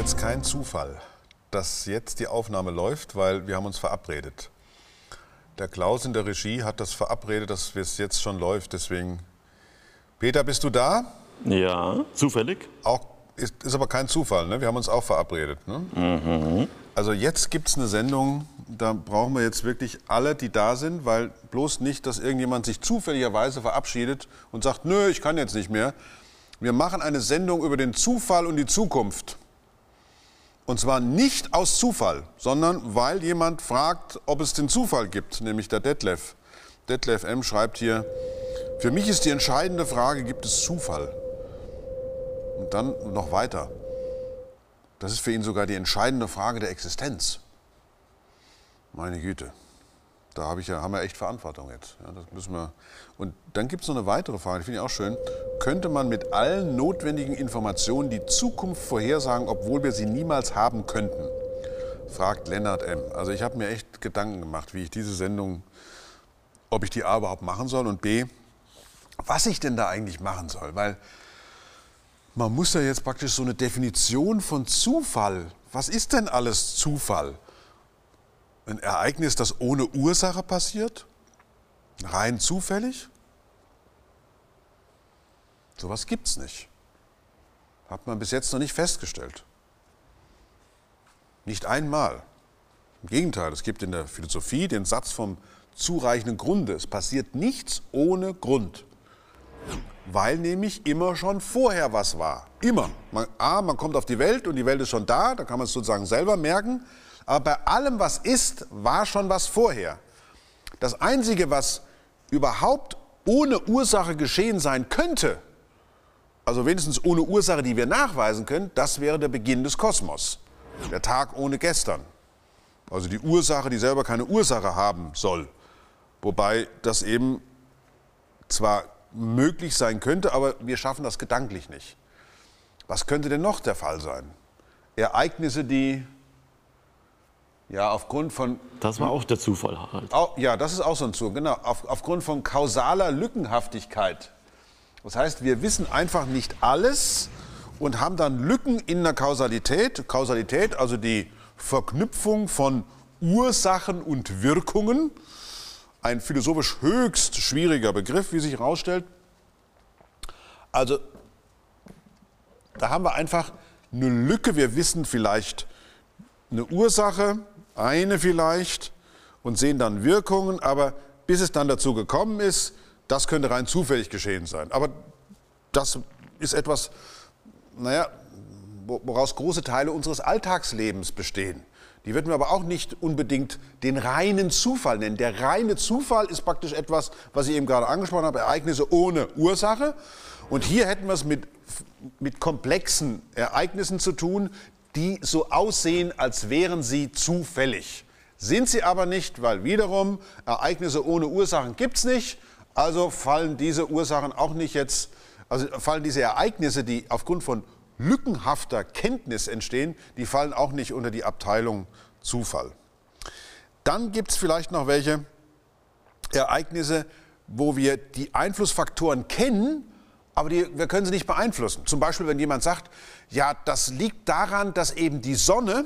jetzt kein Zufall, dass jetzt die Aufnahme läuft, weil wir haben uns verabredet. Der Klaus in der Regie hat das verabredet, dass es jetzt schon läuft. Deswegen, Peter, bist du da? Ja, zufällig. Auch ist, ist aber kein Zufall, ne? Wir haben uns auch verabredet. Ne? Also jetzt gibt es eine Sendung, da brauchen wir jetzt wirklich alle, die da sind, weil bloß nicht, dass irgendjemand sich zufälligerweise verabschiedet und sagt, nö, ich kann jetzt nicht mehr. Wir machen eine Sendung über den Zufall und die Zukunft. Und zwar nicht aus Zufall, sondern weil jemand fragt, ob es den Zufall gibt, nämlich der Detlef. Detlef M. schreibt hier, für mich ist die entscheidende Frage, gibt es Zufall? Und dann noch weiter. Das ist für ihn sogar die entscheidende Frage der Existenz. Meine Güte. Da habe ich ja, haben wir echt Verantwortung jetzt. Ja, das müssen wir. Und dann gibt es noch eine weitere Frage, die finde ich auch schön. Könnte man mit allen notwendigen Informationen die Zukunft vorhersagen, obwohl wir sie niemals haben könnten? Fragt Lennart M. Also ich habe mir echt Gedanken gemacht, wie ich diese Sendung, ob ich die A überhaupt machen soll und B, was ich denn da eigentlich machen soll. Weil man muss ja jetzt praktisch so eine Definition von Zufall. Was ist denn alles Zufall? Ein Ereignis, das ohne Ursache passiert? Rein zufällig? Sowas gibt es nicht. Hat man bis jetzt noch nicht festgestellt. Nicht einmal. Im Gegenteil, es gibt in der Philosophie den Satz vom zureichenden Grunde. Es passiert nichts ohne Grund. Weil nämlich immer schon vorher was war. Immer. Man, A, man kommt auf die Welt und die Welt ist schon da, da kann man es sozusagen selber merken. Aber bei allem, was ist, war schon was vorher. Das Einzige, was überhaupt ohne Ursache geschehen sein könnte, also wenigstens ohne Ursache, die wir nachweisen können, das wäre der Beginn des Kosmos. Der Tag ohne gestern. Also die Ursache, die selber keine Ursache haben soll. Wobei das eben zwar möglich sein könnte, aber wir schaffen das gedanklich nicht. Was könnte denn noch der Fall sein? Ereignisse, die ja aufgrund von. Das war auch der Zufall, Harald. Au- ja, das ist auch so ein Zug, genau. Auf, aufgrund von kausaler Lückenhaftigkeit. Das heißt, wir wissen einfach nicht alles und haben dann Lücken in der Kausalität. Kausalität, also die Verknüpfung von Ursachen und Wirkungen. Ein philosophisch höchst schwieriger Begriff, wie sich herausstellt. Also, da haben wir einfach eine Lücke. Wir wissen vielleicht eine Ursache, eine vielleicht, und sehen dann Wirkungen, aber bis es dann dazu gekommen ist, das könnte rein zufällig geschehen sein. Aber das ist etwas, naja, wo- woraus große Teile unseres Alltagslebens bestehen. Die würden wir aber auch nicht unbedingt den reinen Zufall nennen. Der reine Zufall ist praktisch etwas, was ich eben gerade angesprochen habe, Ereignisse ohne Ursache. Und hier hätten wir es mit, mit komplexen Ereignissen zu tun, die so aussehen, als wären sie zufällig. Sind sie aber nicht, weil wiederum Ereignisse ohne Ursachen gibt es nicht. Also fallen diese Ursachen auch nicht jetzt, also fallen diese Ereignisse, die aufgrund von lückenhafter Kenntnis entstehen, die fallen auch nicht unter die Abteilung Zufall. Dann gibt es vielleicht noch welche Ereignisse, wo wir die Einflussfaktoren kennen, aber die, wir können sie nicht beeinflussen. Zum Beispiel, wenn jemand sagt, ja, das liegt daran, dass eben die Sonne,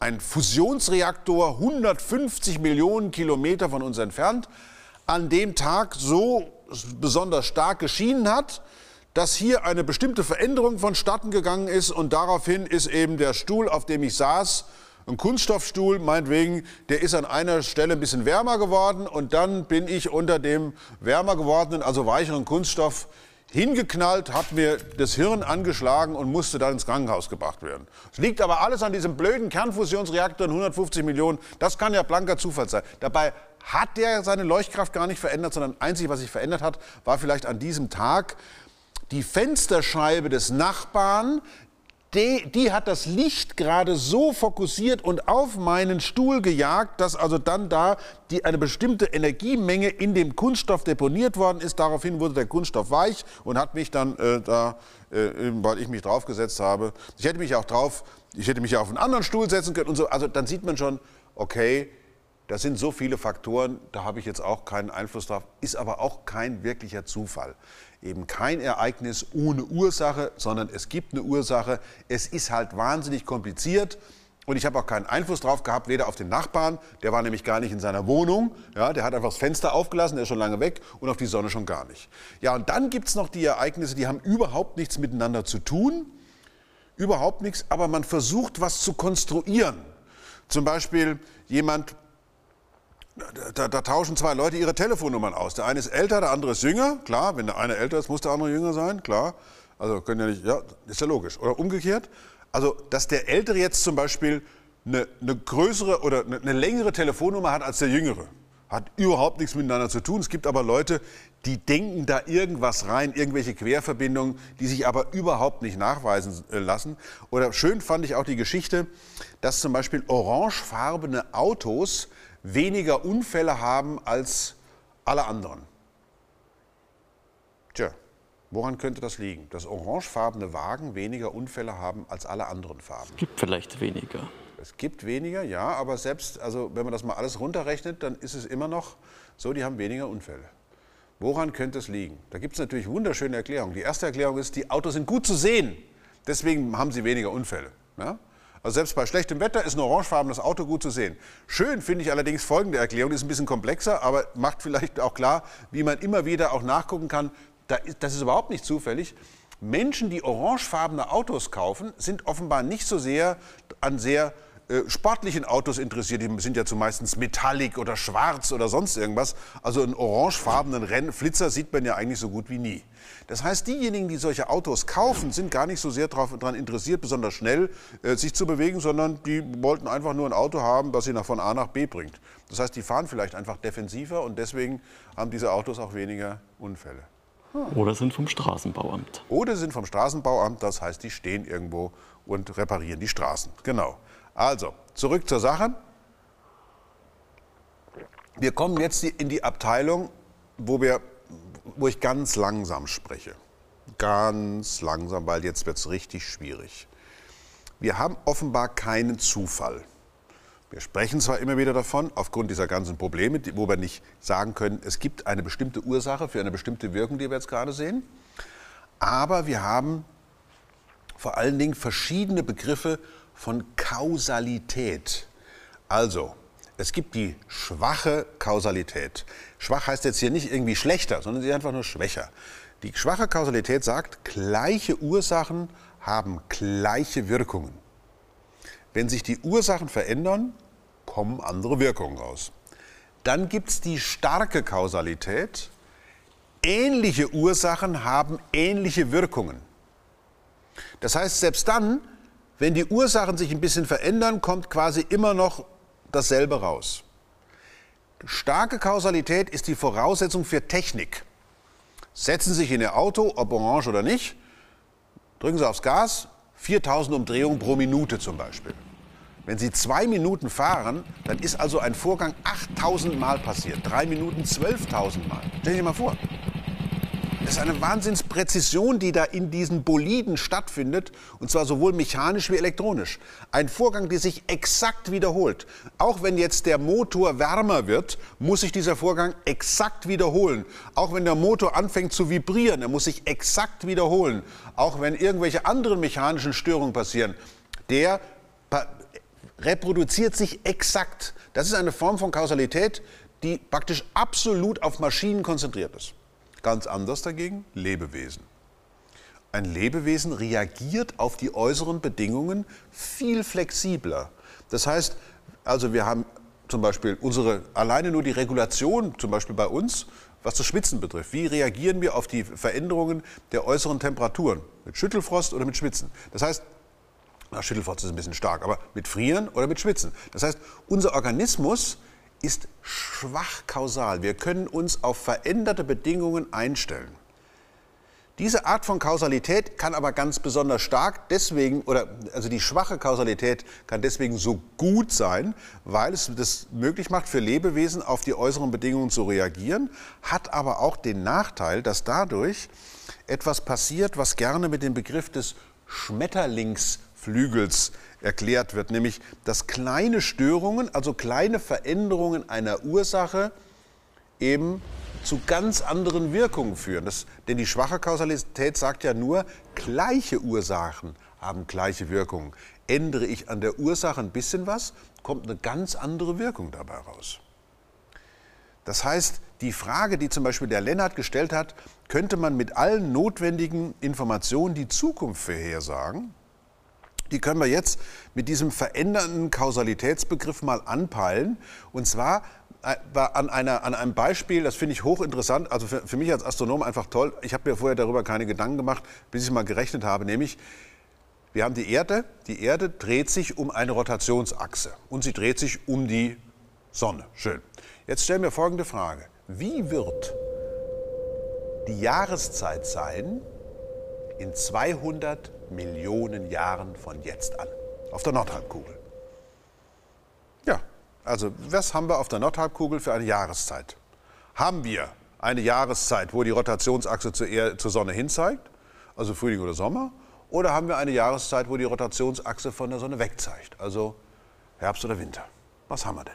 ein Fusionsreaktor 150 Millionen Kilometer von uns entfernt, an dem Tag so besonders stark geschienen hat, dass hier eine bestimmte Veränderung vonstatten gegangen ist und daraufhin ist eben der Stuhl, auf dem ich saß, ein Kunststoffstuhl, meinetwegen, der ist an einer Stelle ein bisschen wärmer geworden und dann bin ich unter dem wärmer gewordenen, also weicheren Kunststoff hingeknallt, hat mir das Hirn angeschlagen und musste dann ins Krankenhaus gebracht werden. Es liegt aber alles an diesem blöden Kernfusionsreaktor in 150 Millionen. Das kann ja blanker Zufall sein. Dabei hat der seine Leuchtkraft gar nicht verändert, sondern einzig, was sich verändert hat, war vielleicht an diesem Tag die Fensterscheibe des Nachbarn, die, die hat das Licht gerade so fokussiert und auf meinen Stuhl gejagt, dass also dann da die, eine bestimmte Energiemenge in dem Kunststoff deponiert worden ist. Daraufhin wurde der Kunststoff weich und hat mich dann äh, da, äh, weil ich mich draufgesetzt habe, ich hätte mich auch drauf, ich hätte mich auf einen anderen Stuhl setzen können und so. Also dann sieht man schon, okay, Das sind so viele Faktoren, da habe ich jetzt auch keinen Einfluss drauf, ist aber auch kein wirklicher Zufall. Eben kein Ereignis ohne Ursache, sondern es gibt eine Ursache. Es ist halt wahnsinnig kompliziert. Und ich habe auch keinen Einfluss drauf gehabt, weder auf den Nachbarn, der war nämlich gar nicht in seiner Wohnung, ja, der hat einfach das Fenster aufgelassen, der ist schon lange weg, und auf die Sonne schon gar nicht. Ja, und dann gibt es noch die Ereignisse, die haben überhaupt nichts miteinander zu tun, überhaupt nichts, aber man versucht, was zu konstruieren. Zum Beispiel jemand da, da, tauschen zwei Leute ihre Telefonnummern aus. Der eine ist älter, der andere ist jünger. Klar, wenn der eine älter ist, muss der andere jünger sein. Klar. Also können ja nicht, ja, ist ja logisch. Oder umgekehrt. Also, dass der Ältere jetzt zum Beispiel eine, eine größere oder eine, eine längere Telefonnummer hat als der Jüngere. Hat überhaupt nichts miteinander zu tun. Es gibt aber Leute, die denken da irgendwas rein, irgendwelche Querverbindungen, die sich aber überhaupt nicht nachweisen äh, lassen. Oder schön fand ich auch die Geschichte, dass zum Beispiel orangefarbene Autos weniger Unfälle haben als alle anderen. Tja, woran könnte das liegen? Dass orangefarbene Wagen weniger Unfälle haben als alle anderen Farben. Es gibt vielleicht weniger. Es gibt weniger, ja, aber selbst, also wenn man das mal alles runterrechnet, dann ist es immer noch so, die haben weniger Unfälle. Woran könnte es liegen? Da gibt es natürlich wunderschöne Erklärungen. Die erste Erklärung ist, die Autos sind gut zu sehen, deswegen haben sie weniger Unfälle. Ja? Also selbst bei schlechtem Wetter ist ein orangefarbenes Auto gut zu sehen. Schön finde ich allerdings folgende Erklärung, ist ein bisschen komplexer, aber macht vielleicht auch klar, wie man immer wieder auch nachgucken kann, das ist überhaupt nicht zufällig. Menschen, die orangefarbene Autos kaufen, sind offenbar nicht so sehr an sehr sportlichen Autos interessiert. Die sind ja zumeist metallic oder schwarz oder sonst irgendwas. Also einen orangefarbenen Rennflitzer sieht man ja eigentlich so gut wie nie. Das heißt, diejenigen, die solche Autos kaufen, sind gar nicht so sehr daran interessiert, besonders schnell äh, sich zu bewegen, sondern die wollten einfach nur ein Auto haben, das sie nach von A nach B bringt. Das heißt, die fahren vielleicht einfach defensiver und deswegen haben diese Autos auch weniger Unfälle. Oder sind vom Straßenbauamt. Oder sind vom Straßenbauamt, das heißt, die stehen irgendwo und reparieren die Straßen. Genau. Also, zurück zur Sache. Wir kommen jetzt in die Abteilung, wo, wir, wo ich ganz langsam spreche. Ganz langsam, weil jetzt wird es richtig schwierig. Wir haben offenbar keinen Zufall. Wir sprechen zwar immer wieder davon, aufgrund dieser ganzen Probleme, wo wir nicht sagen können, es gibt eine bestimmte Ursache für eine bestimmte Wirkung, die wir jetzt gerade sehen, aber wir haben vor allen Dingen verschiedene Begriffe von Kausalität. Also, es gibt die schwache Kausalität. Schwach heißt jetzt hier nicht irgendwie schlechter, sondern sie ist einfach nur schwächer. Die schwache Kausalität sagt, gleiche Ursachen haben gleiche Wirkungen. Wenn sich die Ursachen verändern, kommen andere Wirkungen raus. Dann gibt es die starke Kausalität. Ähnliche Ursachen haben ähnliche Wirkungen. Das heißt, selbst dann, wenn die Ursachen sich ein bisschen verändern, kommt quasi immer noch dasselbe raus. Starke Kausalität ist die Voraussetzung für Technik. Setzen Sie sich in Ihr Auto, ob orange oder nicht, drücken Sie aufs Gas, 4000 Umdrehungen pro Minute zum Beispiel. Wenn Sie zwei Minuten fahren, dann ist also ein Vorgang 8000 Mal passiert. Drei Minuten 12.000 Mal. Stellen Sie sich mal vor. Das ist eine Wahnsinnspräzision, die da in diesen Boliden stattfindet, und zwar sowohl mechanisch wie elektronisch. Ein Vorgang, der sich exakt wiederholt. Auch wenn jetzt der Motor wärmer wird, muss sich dieser Vorgang exakt wiederholen. Auch wenn der Motor anfängt zu vibrieren, er muss sich exakt wiederholen. Auch wenn irgendwelche anderen mechanischen Störungen passieren, der reproduziert sich exakt. Das ist eine Form von Kausalität, die praktisch absolut auf Maschinen konzentriert ist. Ganz anders dagegen Lebewesen. Ein Lebewesen reagiert auf die äußeren Bedingungen viel flexibler. Das heißt, also wir haben zum Beispiel unsere, alleine nur die Regulation, zum Beispiel bei uns, was das Schwitzen betrifft. Wie reagieren wir auf die Veränderungen der äußeren Temperaturen? Mit Schüttelfrost oder mit Schwitzen? Das heißt, na, Schüttelfrost ist ein bisschen stark, aber mit Frieren oder mit Schwitzen. Das heißt, unser Organismus ist schwach kausal. Wir können uns auf veränderte Bedingungen einstellen. Diese Art von Kausalität kann aber ganz besonders stark deswegen, oder also die schwache Kausalität kann deswegen so gut sein, weil es das möglich macht, für Lebewesen auf die äußeren Bedingungen zu reagieren, hat aber auch den Nachteil, dass dadurch etwas passiert, was gerne mit dem Begriff des Schmetterlings Flügels erklärt wird, nämlich dass kleine Störungen, also kleine Veränderungen einer Ursache eben zu ganz anderen Wirkungen führen. Das, denn die schwache Kausalität sagt ja nur, gleiche Ursachen haben gleiche Wirkungen. Ändere ich an der Ursache ein bisschen was, kommt eine ganz andere Wirkung dabei raus. Das heißt, die Frage, die zum Beispiel der Lennart gestellt hat, könnte man mit allen notwendigen Informationen die Zukunft vorhersagen? Die können wir jetzt mit diesem verändernden Kausalitätsbegriff mal anpeilen. Und zwar äh, an, einer, an einem Beispiel, das finde ich hochinteressant, also für, für mich als Astronom einfach toll. Ich habe mir vorher darüber keine Gedanken gemacht, bis ich mal gerechnet habe, nämlich wir haben die Erde, die Erde dreht sich um eine Rotationsachse und sie dreht sich um die Sonne. Schön. Jetzt stellen wir folgende Frage. Wie wird die Jahreszeit sein in 200 Millionen Jahren von jetzt an auf der Nordhalbkugel? Ja, also was haben wir auf der Nordhalbkugel für eine Jahreszeit? Haben wir eine Jahreszeit, wo die Rotationsachse zur, Erde, zur Sonne hinzeigt, also Frühling oder Sommer? Oder haben wir eine Jahreszeit, wo die Rotationsachse von der Sonne wegzeigt, also Herbst oder Winter? Was haben wir denn?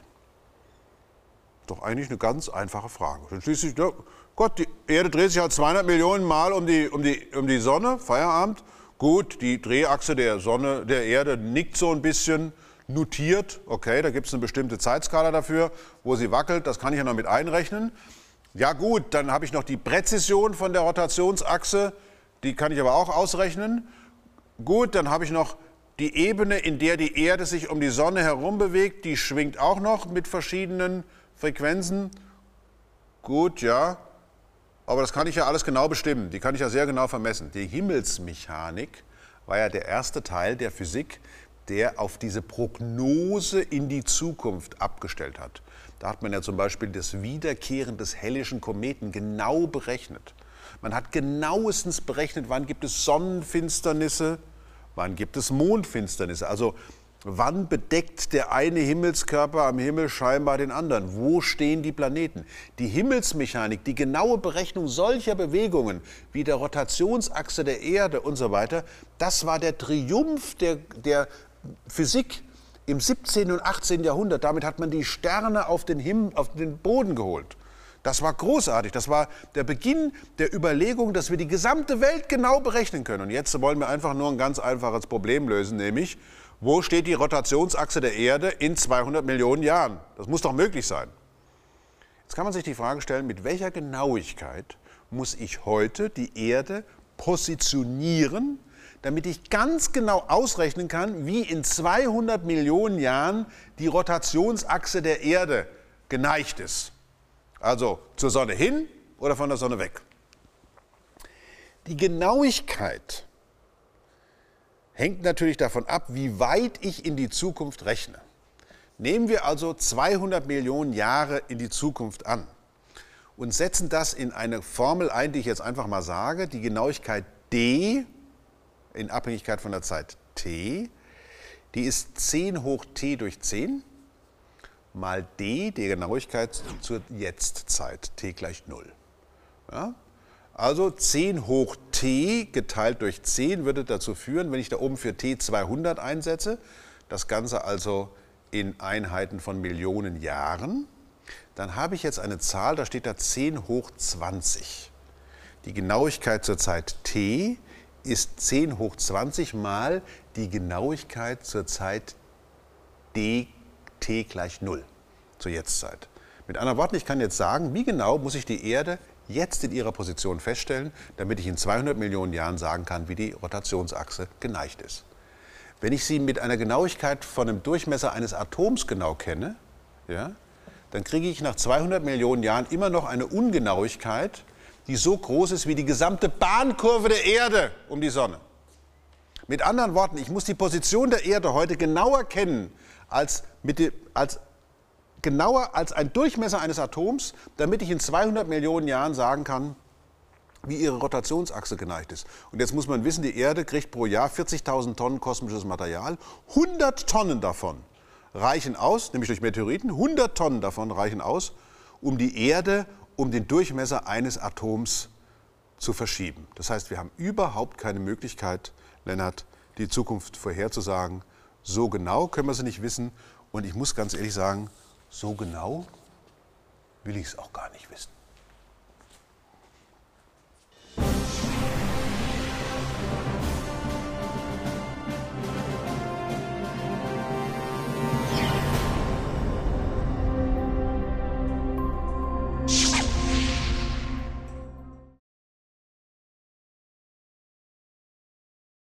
Doch eigentlich eine ganz einfache Frage. Denn schließlich, ja, Gott, die Erde dreht sich halt 200 Millionen Mal um die, um, die, um die Sonne, Feierabend. Gut, die Drehachse der Sonne, der Erde nickt so ein bisschen, notiert, okay, da gibt es eine bestimmte Zeitskala dafür, wo sie wackelt, das kann ich ja noch mit einrechnen. Ja gut, dann habe ich noch die Präzision von der Rotationsachse, die kann ich aber auch ausrechnen. Gut, dann habe ich noch die Ebene, in der die Erde sich um die Sonne herum bewegt, die schwingt auch noch mit verschiedenen Frequenzen. Gut, ja, aber das kann ich ja alles genau bestimmen, die kann ich ja sehr genau vermessen. Die Himmelsmechanik war ja der erste Teil der Physik, der auf diese Prognose in die Zukunft abgestellt hat. Da hat man ja zum Beispiel das Wiederkehren des hellischen Kometen genau berechnet. Man hat genauestens berechnet, wann gibt es Sonnenfinsternisse, wann gibt es Mondfinsternisse. Also Wann bedeckt der eine Himmelskörper am Himmel scheinbar den anderen? Wo stehen die Planeten? Die Himmelsmechanik, die genaue Berechnung solcher Bewegungen wie der Rotationsachse der Erde und so weiter, das war der Triumph der, der Physik im 17. und 18. Jahrhundert. Damit hat man die Sterne auf den, Himmel, auf den Boden geholt. Das war großartig. Das war der Beginn der Überlegung, dass wir die gesamte Welt genau berechnen können. Und jetzt wollen wir einfach nur ein ganz einfaches Problem lösen, nämlich wo steht die Rotationsachse der Erde in 200 Millionen Jahren? Das muss doch möglich sein. Jetzt kann man sich die Frage stellen, mit welcher Genauigkeit muss ich heute die Erde positionieren, damit ich ganz genau ausrechnen kann, wie in 200 Millionen Jahren die Rotationsachse der Erde geneigt ist. Also zur Sonne hin oder von der Sonne weg. Die Genauigkeit hängt natürlich davon ab, wie weit ich in die Zukunft rechne. Nehmen wir also 200 Millionen Jahre in die Zukunft an und setzen das in eine Formel ein, die ich jetzt einfach mal sage, die Genauigkeit d in Abhängigkeit von der Zeit t, die ist 10 hoch t durch 10 mal d, die Genauigkeit zur Jetztzeit, t gleich 0. Ja? Also 10 hoch t geteilt durch 10 würde dazu führen, wenn ich da oben für t 200 einsetze, das Ganze also in Einheiten von Millionen Jahren, dann habe ich jetzt eine Zahl, da steht da 10 hoch 20. Die Genauigkeit zur Zeit t ist 10 hoch 20 mal die Genauigkeit zur Zeit dt gleich 0, zur Jetztzeit. Mit anderen Worten, ich kann jetzt sagen, wie genau muss ich die Erde jetzt in ihrer Position feststellen, damit ich in 200 Millionen Jahren sagen kann, wie die Rotationsachse geneigt ist. Wenn ich sie mit einer Genauigkeit von dem Durchmesser eines Atoms genau kenne, ja, dann kriege ich nach 200 Millionen Jahren immer noch eine Ungenauigkeit, die so groß ist wie die gesamte Bahnkurve der Erde um die Sonne. Mit anderen Worten, ich muss die Position der Erde heute genauer kennen als, mit, als genauer als ein Durchmesser eines Atoms, damit ich in 200 Millionen Jahren sagen kann, wie ihre Rotationsachse geneigt ist. Und jetzt muss man wissen, die Erde kriegt pro Jahr 40.000 Tonnen kosmisches Material. 100 Tonnen davon reichen aus, nämlich durch Meteoriten, 100 Tonnen davon reichen aus, um die Erde um den Durchmesser eines Atoms zu verschieben. Das heißt, wir haben überhaupt keine Möglichkeit, Lennart, die Zukunft vorherzusagen. So genau können wir sie nicht wissen. Und ich muss ganz ehrlich sagen, so genau will ich es auch gar nicht wissen.